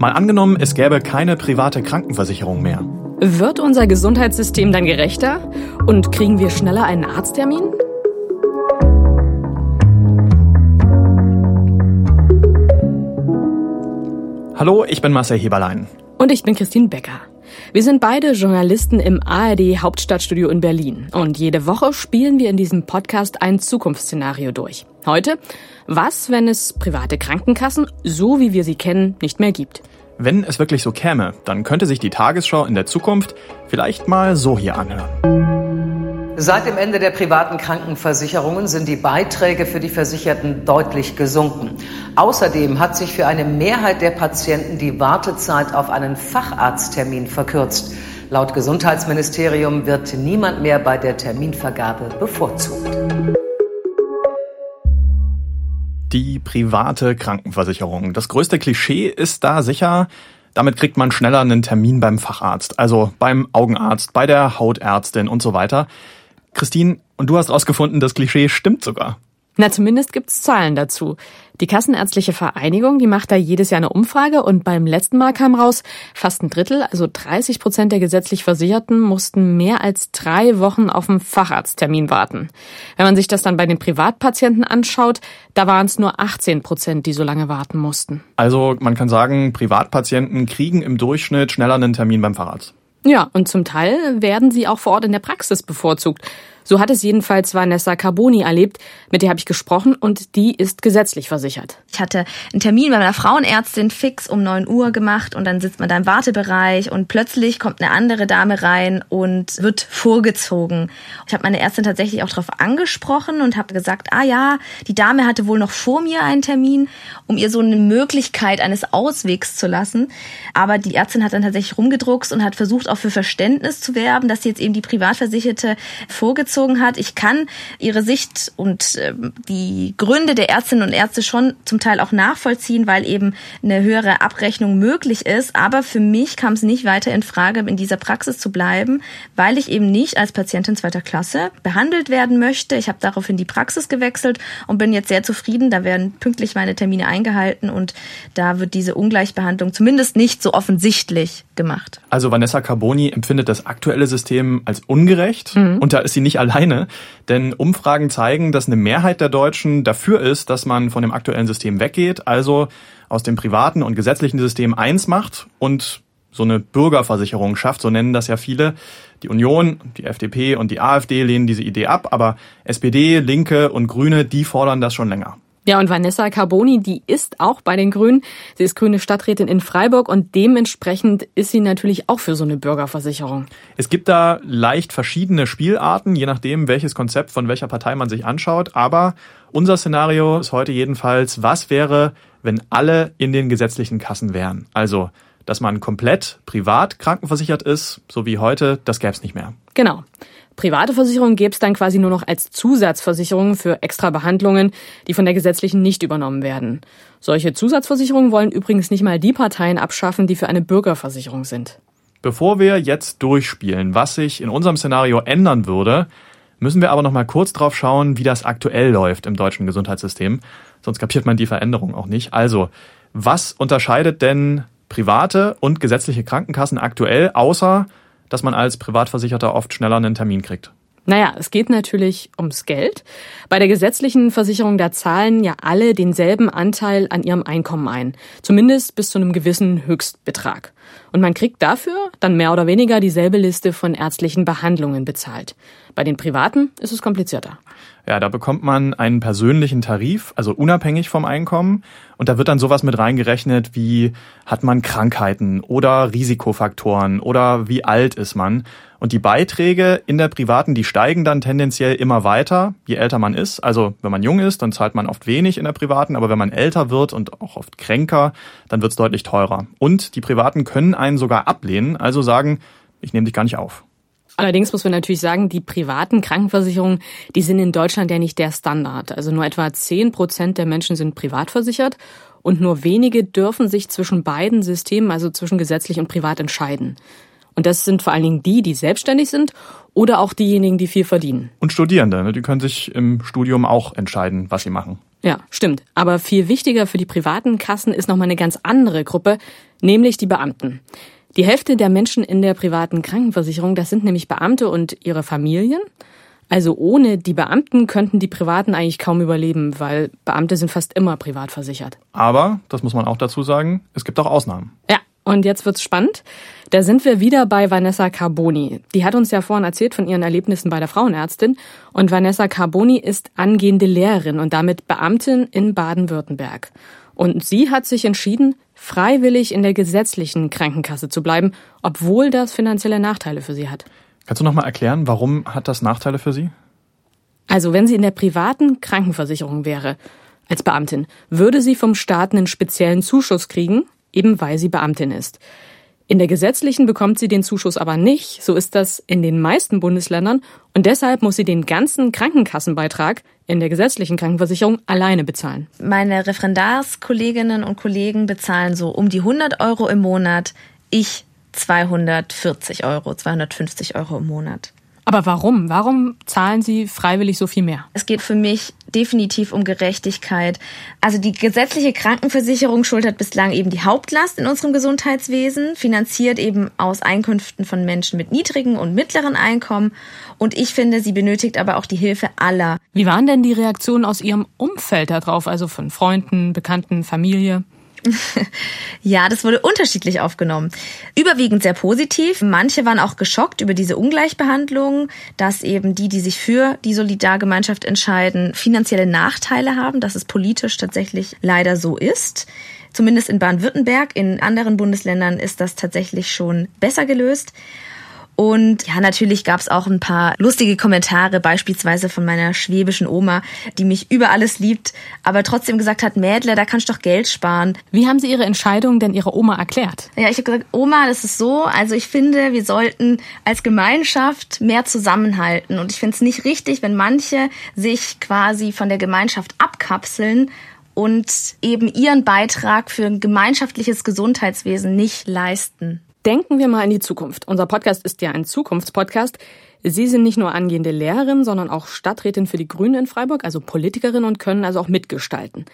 Mal angenommen, es gäbe keine private Krankenversicherung mehr. Wird unser Gesundheitssystem dann gerechter? Und kriegen wir schneller einen Arzttermin? Hallo, ich bin Marcel Heberlein. Und ich bin Christine Becker. Wir sind beide Journalisten im ARD Hauptstadtstudio in Berlin. Und jede Woche spielen wir in diesem Podcast ein Zukunftsszenario durch. Heute, was, wenn es private Krankenkassen, so wie wir sie kennen, nicht mehr gibt? Wenn es wirklich so käme, dann könnte sich die Tagesschau in der Zukunft vielleicht mal so hier anhören. Seit dem Ende der privaten Krankenversicherungen sind die Beiträge für die Versicherten deutlich gesunken. Außerdem hat sich für eine Mehrheit der Patienten die Wartezeit auf einen Facharzttermin verkürzt. Laut Gesundheitsministerium wird niemand mehr bei der Terminvergabe bevorzugt. Die private Krankenversicherung. Das größte Klischee ist da sicher, damit kriegt man schneller einen Termin beim Facharzt, also beim Augenarzt, bei der Hautärztin und so weiter. Christine, und du hast rausgefunden, das Klischee stimmt sogar. Na, zumindest gibt's Zahlen dazu. Die Kassenärztliche Vereinigung, die macht da jedes Jahr eine Umfrage und beim letzten Mal kam raus, fast ein Drittel, also 30 Prozent der gesetzlich Versicherten mussten mehr als drei Wochen auf einen Facharzttermin warten. Wenn man sich das dann bei den Privatpatienten anschaut, da waren es nur 18 Prozent, die so lange warten mussten. Also man kann sagen, Privatpatienten kriegen im Durchschnitt schneller einen Termin beim Facharzt. Ja, und zum Teil werden sie auch vor Ort in der Praxis bevorzugt. So hat es jedenfalls Vanessa Carboni erlebt, mit der habe ich gesprochen und die ist gesetzlich versichert. Ich hatte einen Termin bei meiner Frauenärztin fix um 9 Uhr gemacht und dann sitzt man da im Wartebereich und plötzlich kommt eine andere Dame rein und wird vorgezogen. Ich habe meine Ärztin tatsächlich auch darauf angesprochen und habe gesagt, ah ja, die Dame hatte wohl noch vor mir einen Termin, um ihr so eine Möglichkeit eines Auswegs zu lassen. Aber die Ärztin hat dann tatsächlich rumgedruckst und hat versucht auch für Verständnis zu werben, dass sie jetzt eben die Privatversicherte vorgezogen gezogen hat. Ich kann ihre Sicht und äh, die Gründe der Ärztinnen und Ärzte schon zum Teil auch nachvollziehen, weil eben eine höhere Abrechnung möglich ist. Aber für mich kam es nicht weiter in Frage, in dieser Praxis zu bleiben, weil ich eben nicht als Patientin zweiter Klasse behandelt werden möchte. Ich habe daraufhin die Praxis gewechselt und bin jetzt sehr zufrieden. Da werden pünktlich meine Termine eingehalten und da wird diese Ungleichbehandlung zumindest nicht so offensichtlich gemacht. Also Vanessa Carboni empfindet das aktuelle System als ungerecht mhm. und da ist sie nicht alleine, denn Umfragen zeigen, dass eine Mehrheit der Deutschen dafür ist, dass man von dem aktuellen System weggeht, also aus dem privaten und gesetzlichen System eins macht und so eine Bürgerversicherung schafft, so nennen das ja viele. Die Union, die FDP und die AfD lehnen diese Idee ab, aber SPD, Linke und Grüne, die fordern das schon länger. Ja, und Vanessa Carboni, die ist auch bei den Grünen. Sie ist grüne Stadträtin in Freiburg und dementsprechend ist sie natürlich auch für so eine Bürgerversicherung. Es gibt da leicht verschiedene Spielarten, je nachdem, welches Konzept von welcher Partei man sich anschaut. Aber unser Szenario ist heute jedenfalls, was wäre, wenn alle in den gesetzlichen Kassen wären? Also, dass man komplett privat krankenversichert ist, so wie heute, das gäbe es nicht mehr. Genau. Private Versicherungen gäbe es dann quasi nur noch als Zusatzversicherung für extra Behandlungen, die von der gesetzlichen nicht übernommen werden. Solche Zusatzversicherungen wollen übrigens nicht mal die Parteien abschaffen, die für eine Bürgerversicherung sind. Bevor wir jetzt durchspielen, was sich in unserem Szenario ändern würde, müssen wir aber noch mal kurz drauf schauen, wie das aktuell läuft im deutschen Gesundheitssystem. Sonst kapiert man die Veränderung auch nicht. Also, was unterscheidet denn private und gesetzliche Krankenkassen aktuell, außer dass man als Privatversicherter oft schneller einen Termin kriegt? Naja, es geht natürlich ums Geld. Bei der gesetzlichen Versicherung, da zahlen ja alle denselben Anteil an ihrem Einkommen ein. Zumindest bis zu einem gewissen Höchstbetrag. Und man kriegt dafür dann mehr oder weniger dieselbe Liste von ärztlichen Behandlungen bezahlt. Bei den Privaten ist es komplizierter. Ja, da bekommt man einen persönlichen Tarif, also unabhängig vom Einkommen. Und da wird dann sowas mit reingerechnet, wie hat man Krankheiten oder Risikofaktoren oder wie alt ist man. Und die Beiträge in der privaten, die steigen dann tendenziell immer weiter, je älter man ist. Also wenn man jung ist, dann zahlt man oft wenig in der privaten, aber wenn man älter wird und auch oft kränker, dann wird es deutlich teurer. Und die Privaten können einen sogar ablehnen, also sagen, ich nehme dich gar nicht auf. Allerdings muss man natürlich sagen, die privaten Krankenversicherungen, die sind in Deutschland ja nicht der Standard. Also nur etwa zehn Prozent der Menschen sind privat versichert und nur wenige dürfen sich zwischen beiden Systemen, also zwischen gesetzlich und privat, entscheiden. Und das sind vor allen Dingen die, die selbstständig sind oder auch diejenigen, die viel verdienen. Und Studierende, ne? die können sich im Studium auch entscheiden, was sie machen. Ja, stimmt. Aber viel wichtiger für die privaten Kassen ist nochmal eine ganz andere Gruppe, nämlich die Beamten. Die Hälfte der Menschen in der privaten Krankenversicherung, das sind nämlich Beamte und ihre Familien. Also ohne die Beamten könnten die Privaten eigentlich kaum überleben, weil Beamte sind fast immer privat versichert. Aber, das muss man auch dazu sagen, es gibt auch Ausnahmen. Ja, und jetzt wird's spannend. Da sind wir wieder bei Vanessa Carboni. Die hat uns ja vorhin erzählt von ihren Erlebnissen bei der Frauenärztin. Und Vanessa Carboni ist angehende Lehrerin und damit Beamtin in Baden-Württemberg. Und sie hat sich entschieden, freiwillig in der gesetzlichen Krankenkasse zu bleiben, obwohl das finanzielle Nachteile für sie hat. Kannst du noch mal erklären, warum hat das Nachteile für Sie? Also wenn sie in der privaten Krankenversicherung wäre, als Beamtin, würde sie vom Staat einen speziellen Zuschuss kriegen, eben weil sie Beamtin ist. In der gesetzlichen bekommt sie den Zuschuss aber nicht, so ist das in den meisten Bundesländern, und deshalb muss sie den ganzen Krankenkassenbeitrag in der gesetzlichen Krankenversicherung alleine bezahlen. Meine Referendarskolleginnen und Kollegen bezahlen so um die 100 Euro im Monat. Ich 240 Euro, 250 Euro im Monat. Aber warum? Warum zahlen Sie freiwillig so viel mehr? Es geht für mich definitiv um Gerechtigkeit. Also die gesetzliche Krankenversicherung schultert bislang eben die Hauptlast in unserem Gesundheitswesen, finanziert eben aus Einkünften von Menschen mit niedrigen und mittleren Einkommen. Und ich finde, sie benötigt aber auch die Hilfe aller. Wie waren denn die Reaktionen aus Ihrem Umfeld darauf, also von Freunden, Bekannten, Familie? ja, das wurde unterschiedlich aufgenommen. Überwiegend sehr positiv. Manche waren auch geschockt über diese Ungleichbehandlung, dass eben die, die sich für die Solidargemeinschaft entscheiden, finanzielle Nachteile haben, dass es politisch tatsächlich leider so ist. Zumindest in Baden-Württemberg. In anderen Bundesländern ist das tatsächlich schon besser gelöst. Und ja, natürlich gab es auch ein paar lustige Kommentare, beispielsweise von meiner schwäbischen Oma, die mich über alles liebt, aber trotzdem gesagt hat, Mädle, da kannst du doch Geld sparen. Wie haben Sie Ihre Entscheidung denn Ihrer Oma erklärt? Ja, ich habe gesagt, Oma, das ist so, also ich finde, wir sollten als Gemeinschaft mehr zusammenhalten. Und ich finde es nicht richtig, wenn manche sich quasi von der Gemeinschaft abkapseln und eben ihren Beitrag für ein gemeinschaftliches Gesundheitswesen nicht leisten. Denken wir mal in die Zukunft. Unser Podcast ist ja ein Zukunftspodcast. Sie sind nicht nur angehende Lehrerin, sondern auch Stadträtin für die Grünen in Freiburg, also Politikerin und können also auch mitgestalten.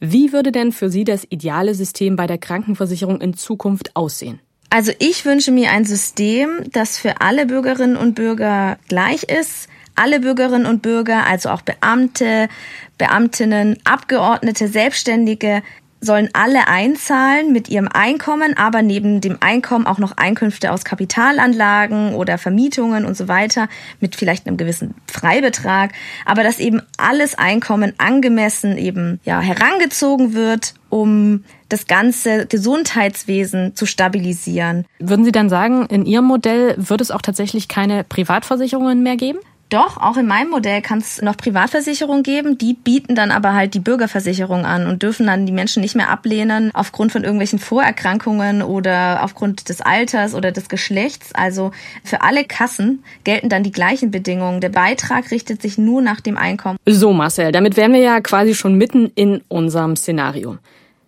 Wie würde denn für Sie das ideale System bei der Krankenversicherung in Zukunft aussehen? Also ich wünsche mir ein System, das für alle Bürgerinnen und Bürger gleich ist. Alle Bürgerinnen und Bürger, also auch Beamte, Beamtinnen, Abgeordnete, Selbstständige, sollen alle einzahlen mit ihrem Einkommen, aber neben dem Einkommen auch noch Einkünfte aus Kapitalanlagen oder Vermietungen und so weiter mit vielleicht einem gewissen Freibetrag, aber dass eben alles Einkommen angemessen eben ja herangezogen wird, um das ganze Gesundheitswesen zu stabilisieren. Würden Sie dann sagen, in Ihrem Modell wird es auch tatsächlich keine Privatversicherungen mehr geben? Doch, auch in meinem Modell kann es noch Privatversicherungen geben, die bieten dann aber halt die Bürgerversicherung an und dürfen dann die Menschen nicht mehr ablehnen aufgrund von irgendwelchen Vorerkrankungen oder aufgrund des Alters oder des Geschlechts. Also für alle Kassen gelten dann die gleichen Bedingungen. Der Beitrag richtet sich nur nach dem Einkommen. So, Marcel, damit wären wir ja quasi schon mitten in unserem Szenario.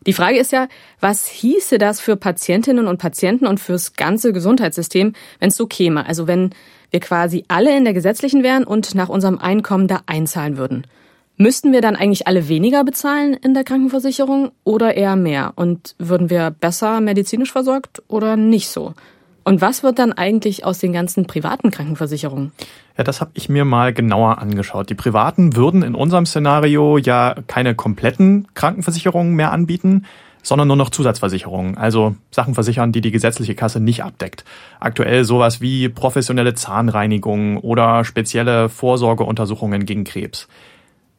Die Frage ist ja, was hieße das für Patientinnen und Patienten und fürs ganze Gesundheitssystem, wenn es so käme? Also wenn wir quasi alle in der gesetzlichen wären und nach unserem Einkommen da einzahlen würden. Müssten wir dann eigentlich alle weniger bezahlen in der Krankenversicherung oder eher mehr? Und würden wir besser medizinisch versorgt oder nicht so? Und was wird dann eigentlich aus den ganzen privaten Krankenversicherungen? Ja, das habe ich mir mal genauer angeschaut. Die privaten würden in unserem Szenario ja keine kompletten Krankenversicherungen mehr anbieten, sondern nur noch Zusatzversicherungen, also Sachen versichern, die die gesetzliche Kasse nicht abdeckt. Aktuell sowas wie professionelle Zahnreinigung oder spezielle Vorsorgeuntersuchungen gegen Krebs.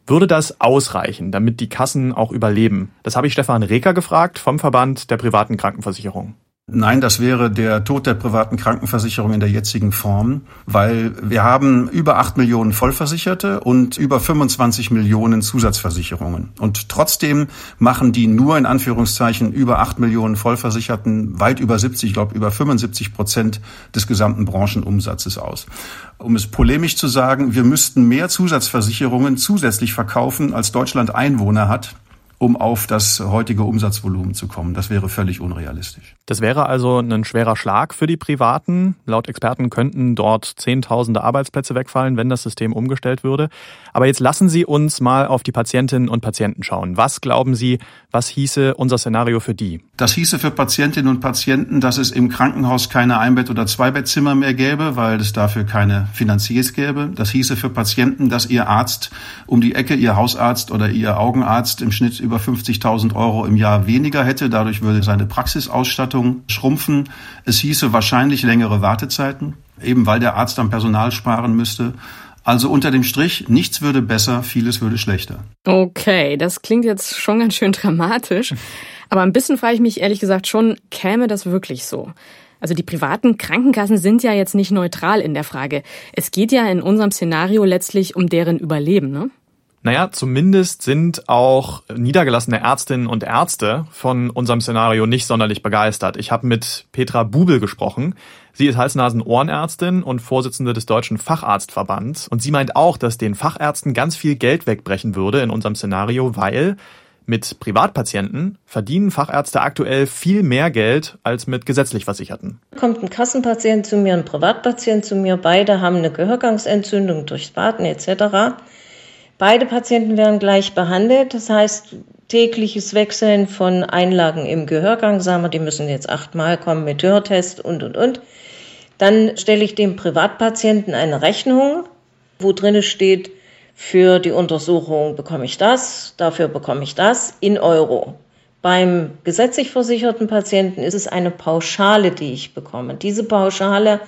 Würde das ausreichen, damit die Kassen auch überleben? Das habe ich Stefan Reker gefragt vom Verband der privaten Krankenversicherung. Nein, das wäre der Tod der privaten Krankenversicherung in der jetzigen Form, weil wir haben über acht Millionen Vollversicherte und über 25 Millionen Zusatzversicherungen. Und trotzdem machen die nur in Anführungszeichen über acht Millionen Vollversicherten weit über 70, ich glaube über 75 Prozent des gesamten Branchenumsatzes aus. Um es polemisch zu sagen, wir müssten mehr Zusatzversicherungen zusätzlich verkaufen, als Deutschland Einwohner hat um auf das heutige Umsatzvolumen zu kommen. Das wäre völlig unrealistisch. Das wäre also ein schwerer Schlag für die Privaten. Laut Experten könnten dort Zehntausende Arbeitsplätze wegfallen, wenn das System umgestellt würde. Aber jetzt lassen Sie uns mal auf die Patientinnen und Patienten schauen. Was glauben Sie, was hieße unser Szenario für die? Das hieße für Patientinnen und Patienten, dass es im Krankenhaus keine Einbett- oder Zweibettzimmer mehr gäbe, weil es dafür keine Finanziers gäbe. Das hieße für Patienten, dass ihr Arzt um die Ecke, ihr Hausarzt oder ihr Augenarzt im Schnitt über 50.000 Euro im Jahr weniger hätte. Dadurch würde seine Praxisausstattung schrumpfen. Es hieße wahrscheinlich längere Wartezeiten, eben weil der Arzt am Personal sparen müsste. Also unter dem Strich, nichts würde besser, vieles würde schlechter. Okay, das klingt jetzt schon ganz schön dramatisch. Aber ein bisschen frage ich mich ehrlich gesagt schon, käme das wirklich so? Also die privaten Krankenkassen sind ja jetzt nicht neutral in der Frage. Es geht ja in unserem Szenario letztlich um deren Überleben, ne? Naja, zumindest sind auch niedergelassene Ärztinnen und Ärzte von unserem Szenario nicht sonderlich begeistert. Ich habe mit Petra Bubel gesprochen. Sie ist Hals-Nasen-Ohrenärztin und Vorsitzende des Deutschen Facharztverbands. Und sie meint auch, dass den Fachärzten ganz viel Geld wegbrechen würde in unserem Szenario, weil mit Privatpatienten verdienen Fachärzte aktuell viel mehr Geld als mit gesetzlich Versicherten. Kommt ein Kassenpatient zu mir, ein Privatpatient zu mir, beide haben eine Gehörgangsentzündung durchs Baden etc. Beide Patienten werden gleich behandelt. Das heißt, tägliches Wechseln von Einlagen im Gehörgang, sagen wir, die müssen jetzt achtmal kommen mit Hörtest und, und, und. Dann stelle ich dem Privatpatienten eine Rechnung, wo drin steht, für die Untersuchung bekomme ich das, dafür bekomme ich das in Euro. Beim gesetzlich versicherten Patienten ist es eine Pauschale, die ich bekomme. Diese Pauschale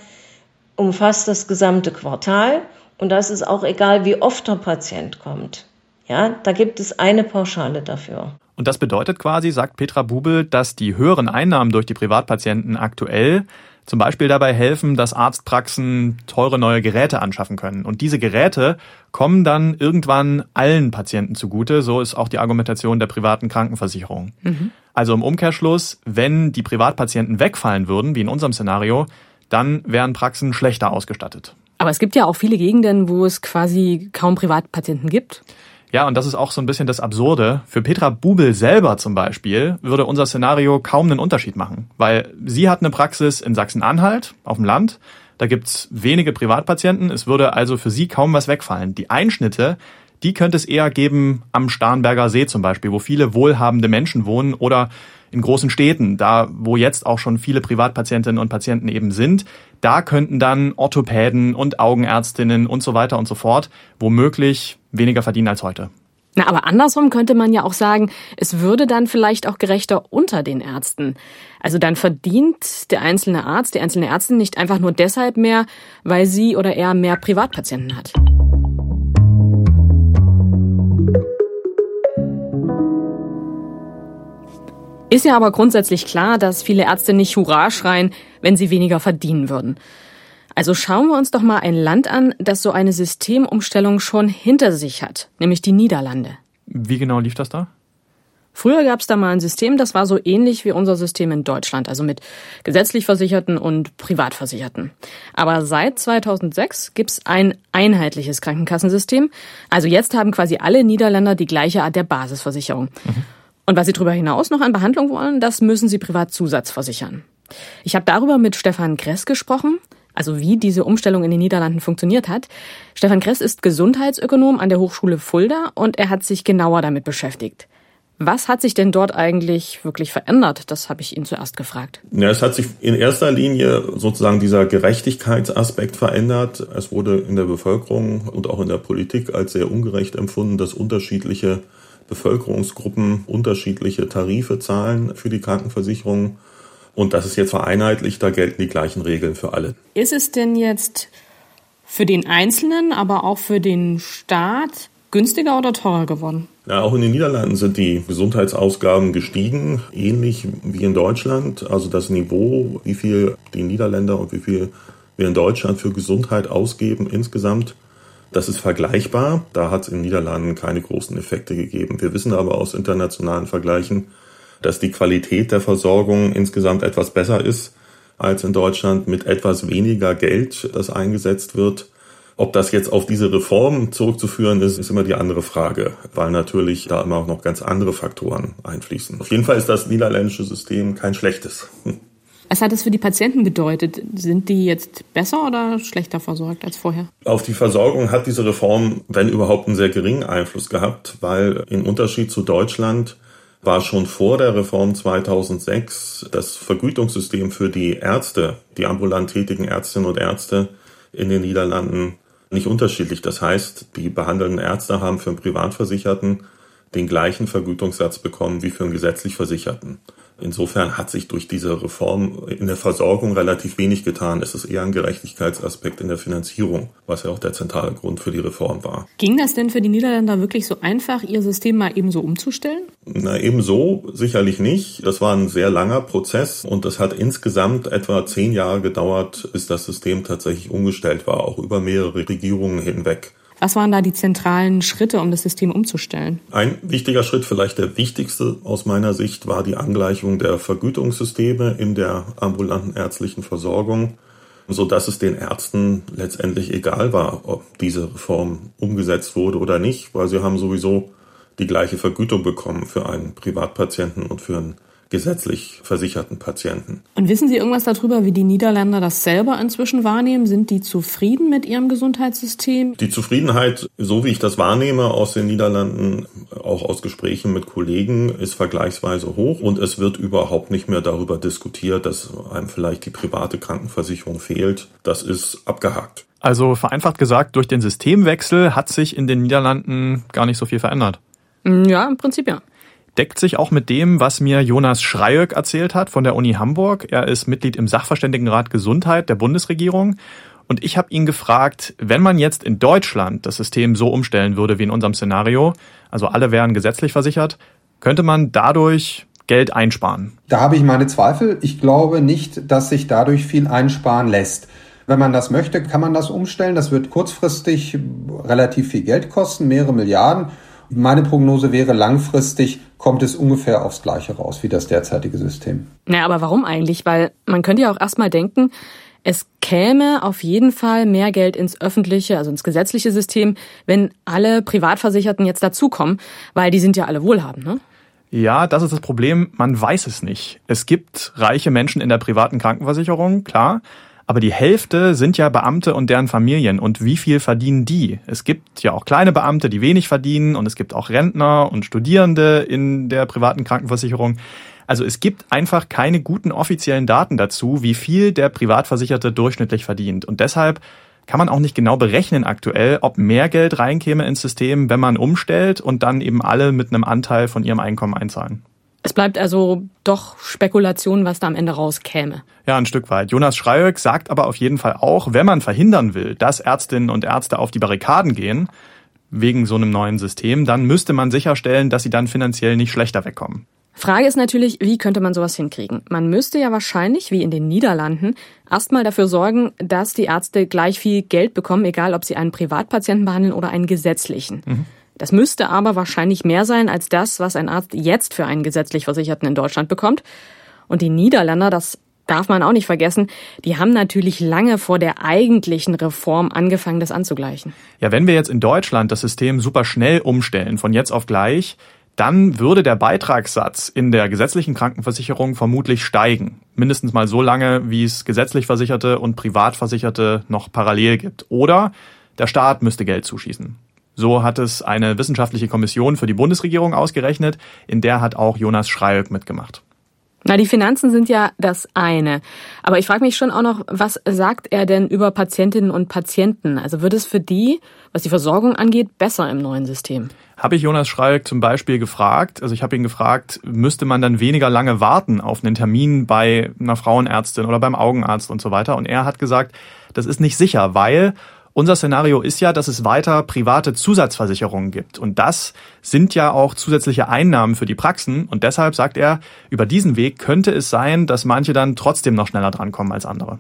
umfasst das gesamte Quartal und das ist auch egal, wie oft der Patient kommt. Ja, da gibt es eine Pauschale dafür. Und das bedeutet quasi, sagt Petra Bubel, dass die höheren Einnahmen durch die Privatpatienten aktuell zum Beispiel dabei helfen, dass Arztpraxen teure neue Geräte anschaffen können. Und diese Geräte kommen dann irgendwann allen Patienten zugute. So ist auch die Argumentation der privaten Krankenversicherung. Mhm. Also im Umkehrschluss, wenn die Privatpatienten wegfallen würden, wie in unserem Szenario, dann wären Praxen schlechter ausgestattet. Aber es gibt ja auch viele Gegenden, wo es quasi kaum Privatpatienten gibt. Ja, und das ist auch so ein bisschen das Absurde. Für Petra Bubel selber zum Beispiel würde unser Szenario kaum einen Unterschied machen, weil sie hat eine Praxis in Sachsen-Anhalt auf dem Land. Da gibt's wenige Privatpatienten. Es würde also für sie kaum was wegfallen. Die Einschnitte, die könnte es eher geben am Starnberger See zum Beispiel, wo viele wohlhabende Menschen wohnen oder in großen Städten, da wo jetzt auch schon viele Privatpatientinnen und Patienten eben sind, da könnten dann Orthopäden und Augenärztinnen und so weiter und so fort womöglich weniger verdienen als heute. Na, aber andersrum könnte man ja auch sagen, es würde dann vielleicht auch gerechter unter den Ärzten. Also dann verdient der einzelne Arzt, die einzelne Ärztin nicht einfach nur deshalb mehr, weil sie oder er mehr Privatpatienten hat. Ist ja aber grundsätzlich klar, dass viele Ärzte nicht Hurra schreien, wenn sie weniger verdienen würden. Also schauen wir uns doch mal ein Land an, das so eine Systemumstellung schon hinter sich hat, nämlich die Niederlande. Wie genau lief das da? Früher gab es da mal ein System, das war so ähnlich wie unser System in Deutschland, also mit gesetzlich Versicherten und Privatversicherten. Aber seit 2006 gibt's ein einheitliches Krankenkassensystem. Also jetzt haben quasi alle Niederländer die gleiche Art der Basisversicherung. Mhm. Und was sie darüber hinaus noch an Behandlung wollen, das müssen sie privat zusatzversichern. Ich habe darüber mit Stefan Gress gesprochen also wie diese Umstellung in den Niederlanden funktioniert hat. Stefan Kress ist Gesundheitsökonom an der Hochschule Fulda und er hat sich genauer damit beschäftigt. Was hat sich denn dort eigentlich wirklich verändert? Das habe ich ihn zuerst gefragt. Ja, es hat sich in erster Linie sozusagen dieser Gerechtigkeitsaspekt verändert. Es wurde in der Bevölkerung und auch in der Politik als sehr ungerecht empfunden, dass unterschiedliche Bevölkerungsgruppen unterschiedliche Tarife zahlen für die Krankenversicherung. Und das ist jetzt vereinheitlicht, da gelten die gleichen Regeln für alle. Ist es denn jetzt für den Einzelnen, aber auch für den Staat günstiger oder teurer geworden? Ja, auch in den Niederlanden sind die Gesundheitsausgaben gestiegen, ähnlich wie in Deutschland. Also das Niveau, wie viel die Niederländer und wie viel wir in Deutschland für Gesundheit ausgeben insgesamt, das ist vergleichbar. Da hat es in den Niederlanden keine großen Effekte gegeben. Wir wissen aber aus internationalen Vergleichen, dass die Qualität der Versorgung insgesamt etwas besser ist als in Deutschland mit etwas weniger Geld, das eingesetzt wird. Ob das jetzt auf diese Reform zurückzuführen ist, ist immer die andere Frage, weil natürlich da immer auch noch ganz andere Faktoren einfließen. Auf jeden Fall ist das niederländische System kein schlechtes. Was hat es für die Patienten bedeutet? Sind die jetzt besser oder schlechter versorgt als vorher? Auf die Versorgung hat diese Reform, wenn überhaupt, einen sehr geringen Einfluss gehabt, weil im Unterschied zu Deutschland war schon vor der Reform 2006 das Vergütungssystem für die Ärzte, die ambulant tätigen Ärztinnen und Ärzte in den Niederlanden nicht unterschiedlich. Das heißt, die behandelnden Ärzte haben für einen Privatversicherten den gleichen Vergütungssatz bekommen wie für einen gesetzlich Versicherten. Insofern hat sich durch diese Reform in der Versorgung relativ wenig getan. Es ist eher ein Gerechtigkeitsaspekt in der Finanzierung, was ja auch der zentrale Grund für die Reform war. Ging das denn für die Niederländer wirklich so einfach, ihr System mal ebenso umzustellen? Na, ebenso sicherlich nicht. Das war ein sehr langer Prozess und das hat insgesamt etwa zehn Jahre gedauert, bis das System tatsächlich umgestellt war, auch über mehrere Regierungen hinweg. Was waren da die zentralen Schritte, um das System umzustellen? Ein wichtiger Schritt, vielleicht der wichtigste aus meiner Sicht, war die Angleichung der Vergütungssysteme in der ambulanten ärztlichen Versorgung, so dass es den Ärzten letztendlich egal war, ob diese Reform umgesetzt wurde oder nicht, weil sie haben sowieso die gleiche Vergütung bekommen für einen Privatpatienten und für einen gesetzlich versicherten Patienten. Und wissen Sie irgendwas darüber, wie die Niederländer das selber inzwischen wahrnehmen? Sind die zufrieden mit ihrem Gesundheitssystem? Die Zufriedenheit, so wie ich das wahrnehme aus den Niederlanden, auch aus Gesprächen mit Kollegen, ist vergleichsweise hoch und es wird überhaupt nicht mehr darüber diskutiert, dass einem vielleicht die private Krankenversicherung fehlt. Das ist abgehakt. Also vereinfacht gesagt, durch den Systemwechsel hat sich in den Niederlanden gar nicht so viel verändert. Ja, im Prinzip ja deckt sich auch mit dem, was mir Jonas Schreiöck erzählt hat von der Uni Hamburg. Er ist Mitglied im Sachverständigenrat Gesundheit der Bundesregierung. Und ich habe ihn gefragt, wenn man jetzt in Deutschland das System so umstellen würde wie in unserem Szenario, also alle wären gesetzlich versichert, könnte man dadurch Geld einsparen? Da habe ich meine Zweifel. Ich glaube nicht, dass sich dadurch viel einsparen lässt. Wenn man das möchte, kann man das umstellen. Das wird kurzfristig relativ viel Geld kosten, mehrere Milliarden. Meine Prognose wäre, langfristig kommt es ungefähr aufs Gleiche raus wie das derzeitige System. Naja, aber warum eigentlich? Weil man könnte ja auch erstmal denken, es käme auf jeden Fall mehr Geld ins öffentliche, also ins gesetzliche System, wenn alle Privatversicherten jetzt dazukommen, weil die sind ja alle wohlhabend, ne? Ja, das ist das Problem. Man weiß es nicht. Es gibt reiche Menschen in der privaten Krankenversicherung, klar. Aber die Hälfte sind ja Beamte und deren Familien. Und wie viel verdienen die? Es gibt ja auch kleine Beamte, die wenig verdienen. Und es gibt auch Rentner und Studierende in der privaten Krankenversicherung. Also es gibt einfach keine guten offiziellen Daten dazu, wie viel der Privatversicherte durchschnittlich verdient. Und deshalb kann man auch nicht genau berechnen aktuell, ob mehr Geld reinkäme ins System, wenn man umstellt und dann eben alle mit einem Anteil von ihrem Einkommen einzahlen. Es bleibt also doch Spekulation, was da am Ende rauskäme. Ja, ein Stück weit. Jonas Schreiöck sagt aber auf jeden Fall auch, wenn man verhindern will, dass Ärztinnen und Ärzte auf die Barrikaden gehen, wegen so einem neuen System, dann müsste man sicherstellen, dass sie dann finanziell nicht schlechter wegkommen. Frage ist natürlich, wie könnte man sowas hinkriegen? Man müsste ja wahrscheinlich, wie in den Niederlanden, erstmal dafür sorgen, dass die Ärzte gleich viel Geld bekommen, egal ob sie einen Privatpatienten behandeln oder einen gesetzlichen. Mhm. Das müsste aber wahrscheinlich mehr sein als das, was ein Arzt jetzt für einen gesetzlich Versicherten in Deutschland bekommt. Und die Niederländer, das darf man auch nicht vergessen, die haben natürlich lange vor der eigentlichen Reform angefangen, das anzugleichen. Ja, wenn wir jetzt in Deutschland das System super schnell umstellen, von jetzt auf gleich, dann würde der Beitragssatz in der gesetzlichen Krankenversicherung vermutlich steigen. Mindestens mal so lange, wie es gesetzlich Versicherte und Privatversicherte noch parallel gibt. Oder der Staat müsste Geld zuschießen. So hat es eine wissenschaftliche Kommission für die Bundesregierung ausgerechnet, in der hat auch Jonas Schreilk mitgemacht. Na, die Finanzen sind ja das eine. Aber ich frage mich schon auch noch, was sagt er denn über Patientinnen und Patienten? Also wird es für die, was die Versorgung angeht, besser im neuen System? Habe ich Jonas Schreilk zum Beispiel gefragt, also ich habe ihn gefragt, müsste man dann weniger lange warten auf einen Termin bei einer Frauenärztin oder beim Augenarzt und so weiter? Und er hat gesagt, das ist nicht sicher, weil unser Szenario ist ja, dass es weiter private Zusatzversicherungen gibt. Und das sind ja auch zusätzliche Einnahmen für die Praxen. Und deshalb sagt er, über diesen Weg könnte es sein, dass manche dann trotzdem noch schneller drankommen als andere.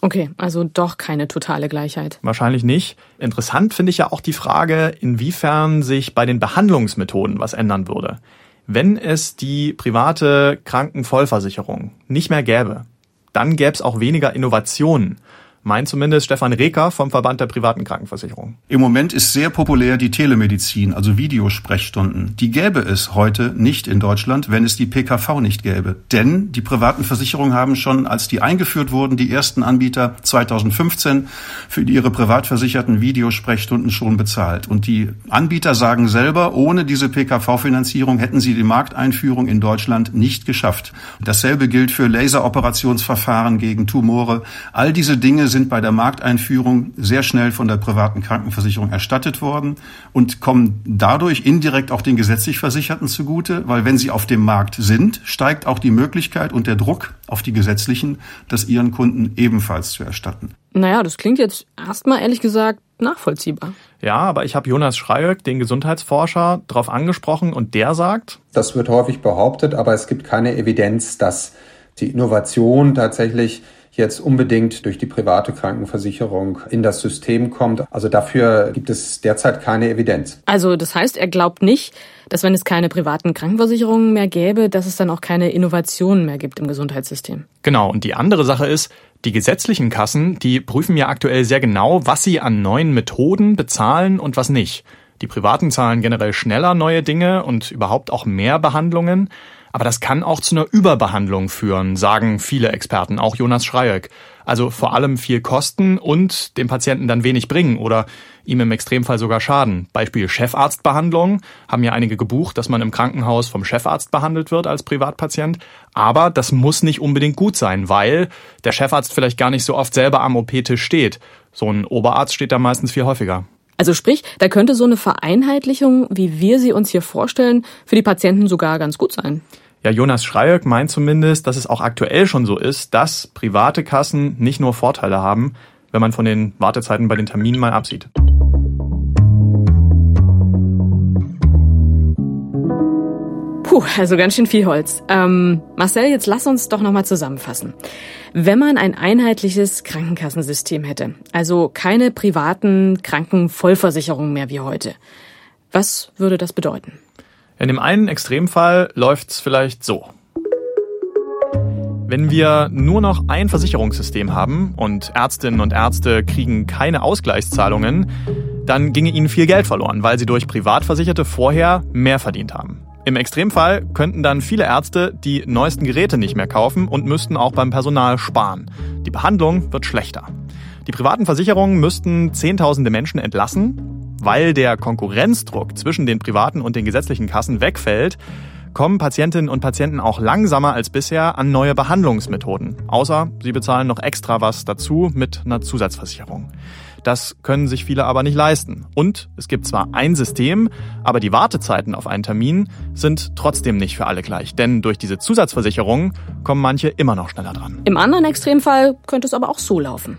Okay, also doch keine totale Gleichheit. Wahrscheinlich nicht. Interessant finde ich ja auch die Frage, inwiefern sich bei den Behandlungsmethoden was ändern würde. Wenn es die private Krankenvollversicherung nicht mehr gäbe, dann gäbe es auch weniger Innovationen meint zumindest Stefan Reker vom Verband der privaten Krankenversicherung. Im Moment ist sehr populär die Telemedizin, also Videosprechstunden. Die gäbe es heute nicht in Deutschland, wenn es die PKV nicht gäbe. Denn die privaten Versicherungen haben schon, als die eingeführt wurden, die ersten Anbieter 2015 für ihre privatversicherten Videosprechstunden schon bezahlt. Und die Anbieter sagen selber, ohne diese PKV-Finanzierung hätten sie die Markteinführung in Deutschland nicht geschafft. Dasselbe gilt für Laseroperationsverfahren gegen Tumore. All diese Dinge sind bei der Markteinführung sehr schnell von der privaten Krankenversicherung erstattet worden und kommen dadurch indirekt auch den gesetzlich Versicherten zugute, weil wenn sie auf dem Markt sind, steigt auch die Möglichkeit und der Druck auf die gesetzlichen, das ihren Kunden ebenfalls zu erstatten. Naja, das klingt jetzt erstmal ehrlich gesagt nachvollziehbar. Ja, aber ich habe Jonas Schreieck, den Gesundheitsforscher, darauf angesprochen und der sagt, das wird häufig behauptet, aber es gibt keine Evidenz, dass die Innovation tatsächlich jetzt unbedingt durch die private Krankenversicherung in das System kommt. Also dafür gibt es derzeit keine Evidenz. Also das heißt, er glaubt nicht, dass wenn es keine privaten Krankenversicherungen mehr gäbe, dass es dann auch keine Innovationen mehr gibt im Gesundheitssystem. Genau, und die andere Sache ist, die gesetzlichen Kassen, die prüfen ja aktuell sehr genau, was sie an neuen Methoden bezahlen und was nicht. Die privaten zahlen generell schneller neue Dinge und überhaupt auch mehr Behandlungen. Aber das kann auch zu einer Überbehandlung führen, sagen viele Experten, auch Jonas Schreieck. Also vor allem viel kosten und dem Patienten dann wenig bringen oder ihm im Extremfall sogar schaden. Beispiel Chefarztbehandlung haben ja einige gebucht, dass man im Krankenhaus vom Chefarzt behandelt wird als Privatpatient. Aber das muss nicht unbedingt gut sein, weil der Chefarzt vielleicht gar nicht so oft selber am OP-Tisch steht. So ein Oberarzt steht da meistens viel häufiger. Also sprich, da könnte so eine Vereinheitlichung, wie wir sie uns hier vorstellen, für die Patienten sogar ganz gut sein. Ja, Jonas Schreieck meint zumindest, dass es auch aktuell schon so ist, dass private Kassen nicht nur Vorteile haben, wenn man von den Wartezeiten bei den Terminen mal absieht. Puh, also ganz schön viel Holz. Ähm, Marcel, jetzt lass uns doch nochmal zusammenfassen. Wenn man ein einheitliches Krankenkassensystem hätte, also keine privaten Krankenvollversicherungen mehr wie heute, was würde das bedeuten? In dem einen Extremfall läuft's vielleicht so. Wenn wir nur noch ein Versicherungssystem haben und Ärztinnen und Ärzte kriegen keine Ausgleichszahlungen, dann ginge ihnen viel Geld verloren, weil sie durch Privatversicherte vorher mehr verdient haben. Im Extremfall könnten dann viele Ärzte die neuesten Geräte nicht mehr kaufen und müssten auch beim Personal sparen. Die Behandlung wird schlechter. Die privaten Versicherungen müssten Zehntausende Menschen entlassen, weil der Konkurrenzdruck zwischen den privaten und den gesetzlichen Kassen wegfällt, kommen Patientinnen und Patienten auch langsamer als bisher an neue Behandlungsmethoden. Außer sie bezahlen noch extra was dazu mit einer Zusatzversicherung. Das können sich viele aber nicht leisten. Und es gibt zwar ein System, aber die Wartezeiten auf einen Termin sind trotzdem nicht für alle gleich. Denn durch diese Zusatzversicherung kommen manche immer noch schneller dran. Im anderen Extremfall könnte es aber auch so laufen.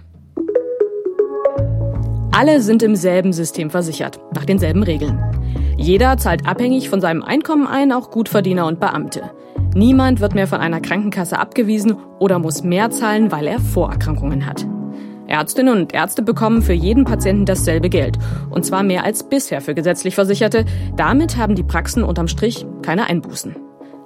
Alle sind im selben System versichert, nach denselben Regeln. Jeder zahlt abhängig von seinem Einkommen ein, auch Gutverdiener und Beamte. Niemand wird mehr von einer Krankenkasse abgewiesen oder muss mehr zahlen, weil er Vorerkrankungen hat. Ärztinnen und Ärzte bekommen für jeden Patienten dasselbe Geld. Und zwar mehr als bisher für gesetzlich Versicherte. Damit haben die Praxen unterm Strich keine Einbußen.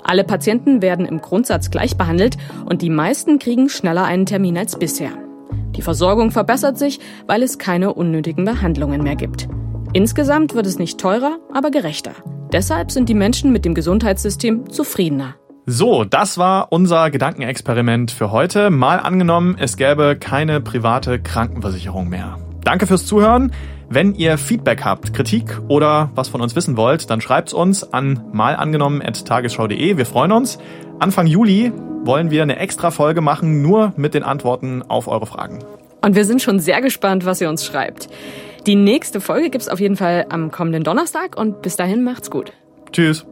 Alle Patienten werden im Grundsatz gleich behandelt und die meisten kriegen schneller einen Termin als bisher. Die Versorgung verbessert sich, weil es keine unnötigen Behandlungen mehr gibt. Insgesamt wird es nicht teurer, aber gerechter. Deshalb sind die Menschen mit dem Gesundheitssystem zufriedener. So, das war unser Gedankenexperiment für heute. Mal angenommen, es gäbe keine private Krankenversicherung mehr. Danke fürs Zuhören. Wenn ihr Feedback habt, Kritik oder was von uns wissen wollt, dann schreibt's uns an malangenommen.tagesschau.de. Wir freuen uns. Anfang Juli wollen wir eine extra Folge machen, nur mit den Antworten auf eure Fragen. Und wir sind schon sehr gespannt, was ihr uns schreibt. Die nächste Folge gibt's auf jeden Fall am kommenden Donnerstag und bis dahin macht's gut. Tschüss.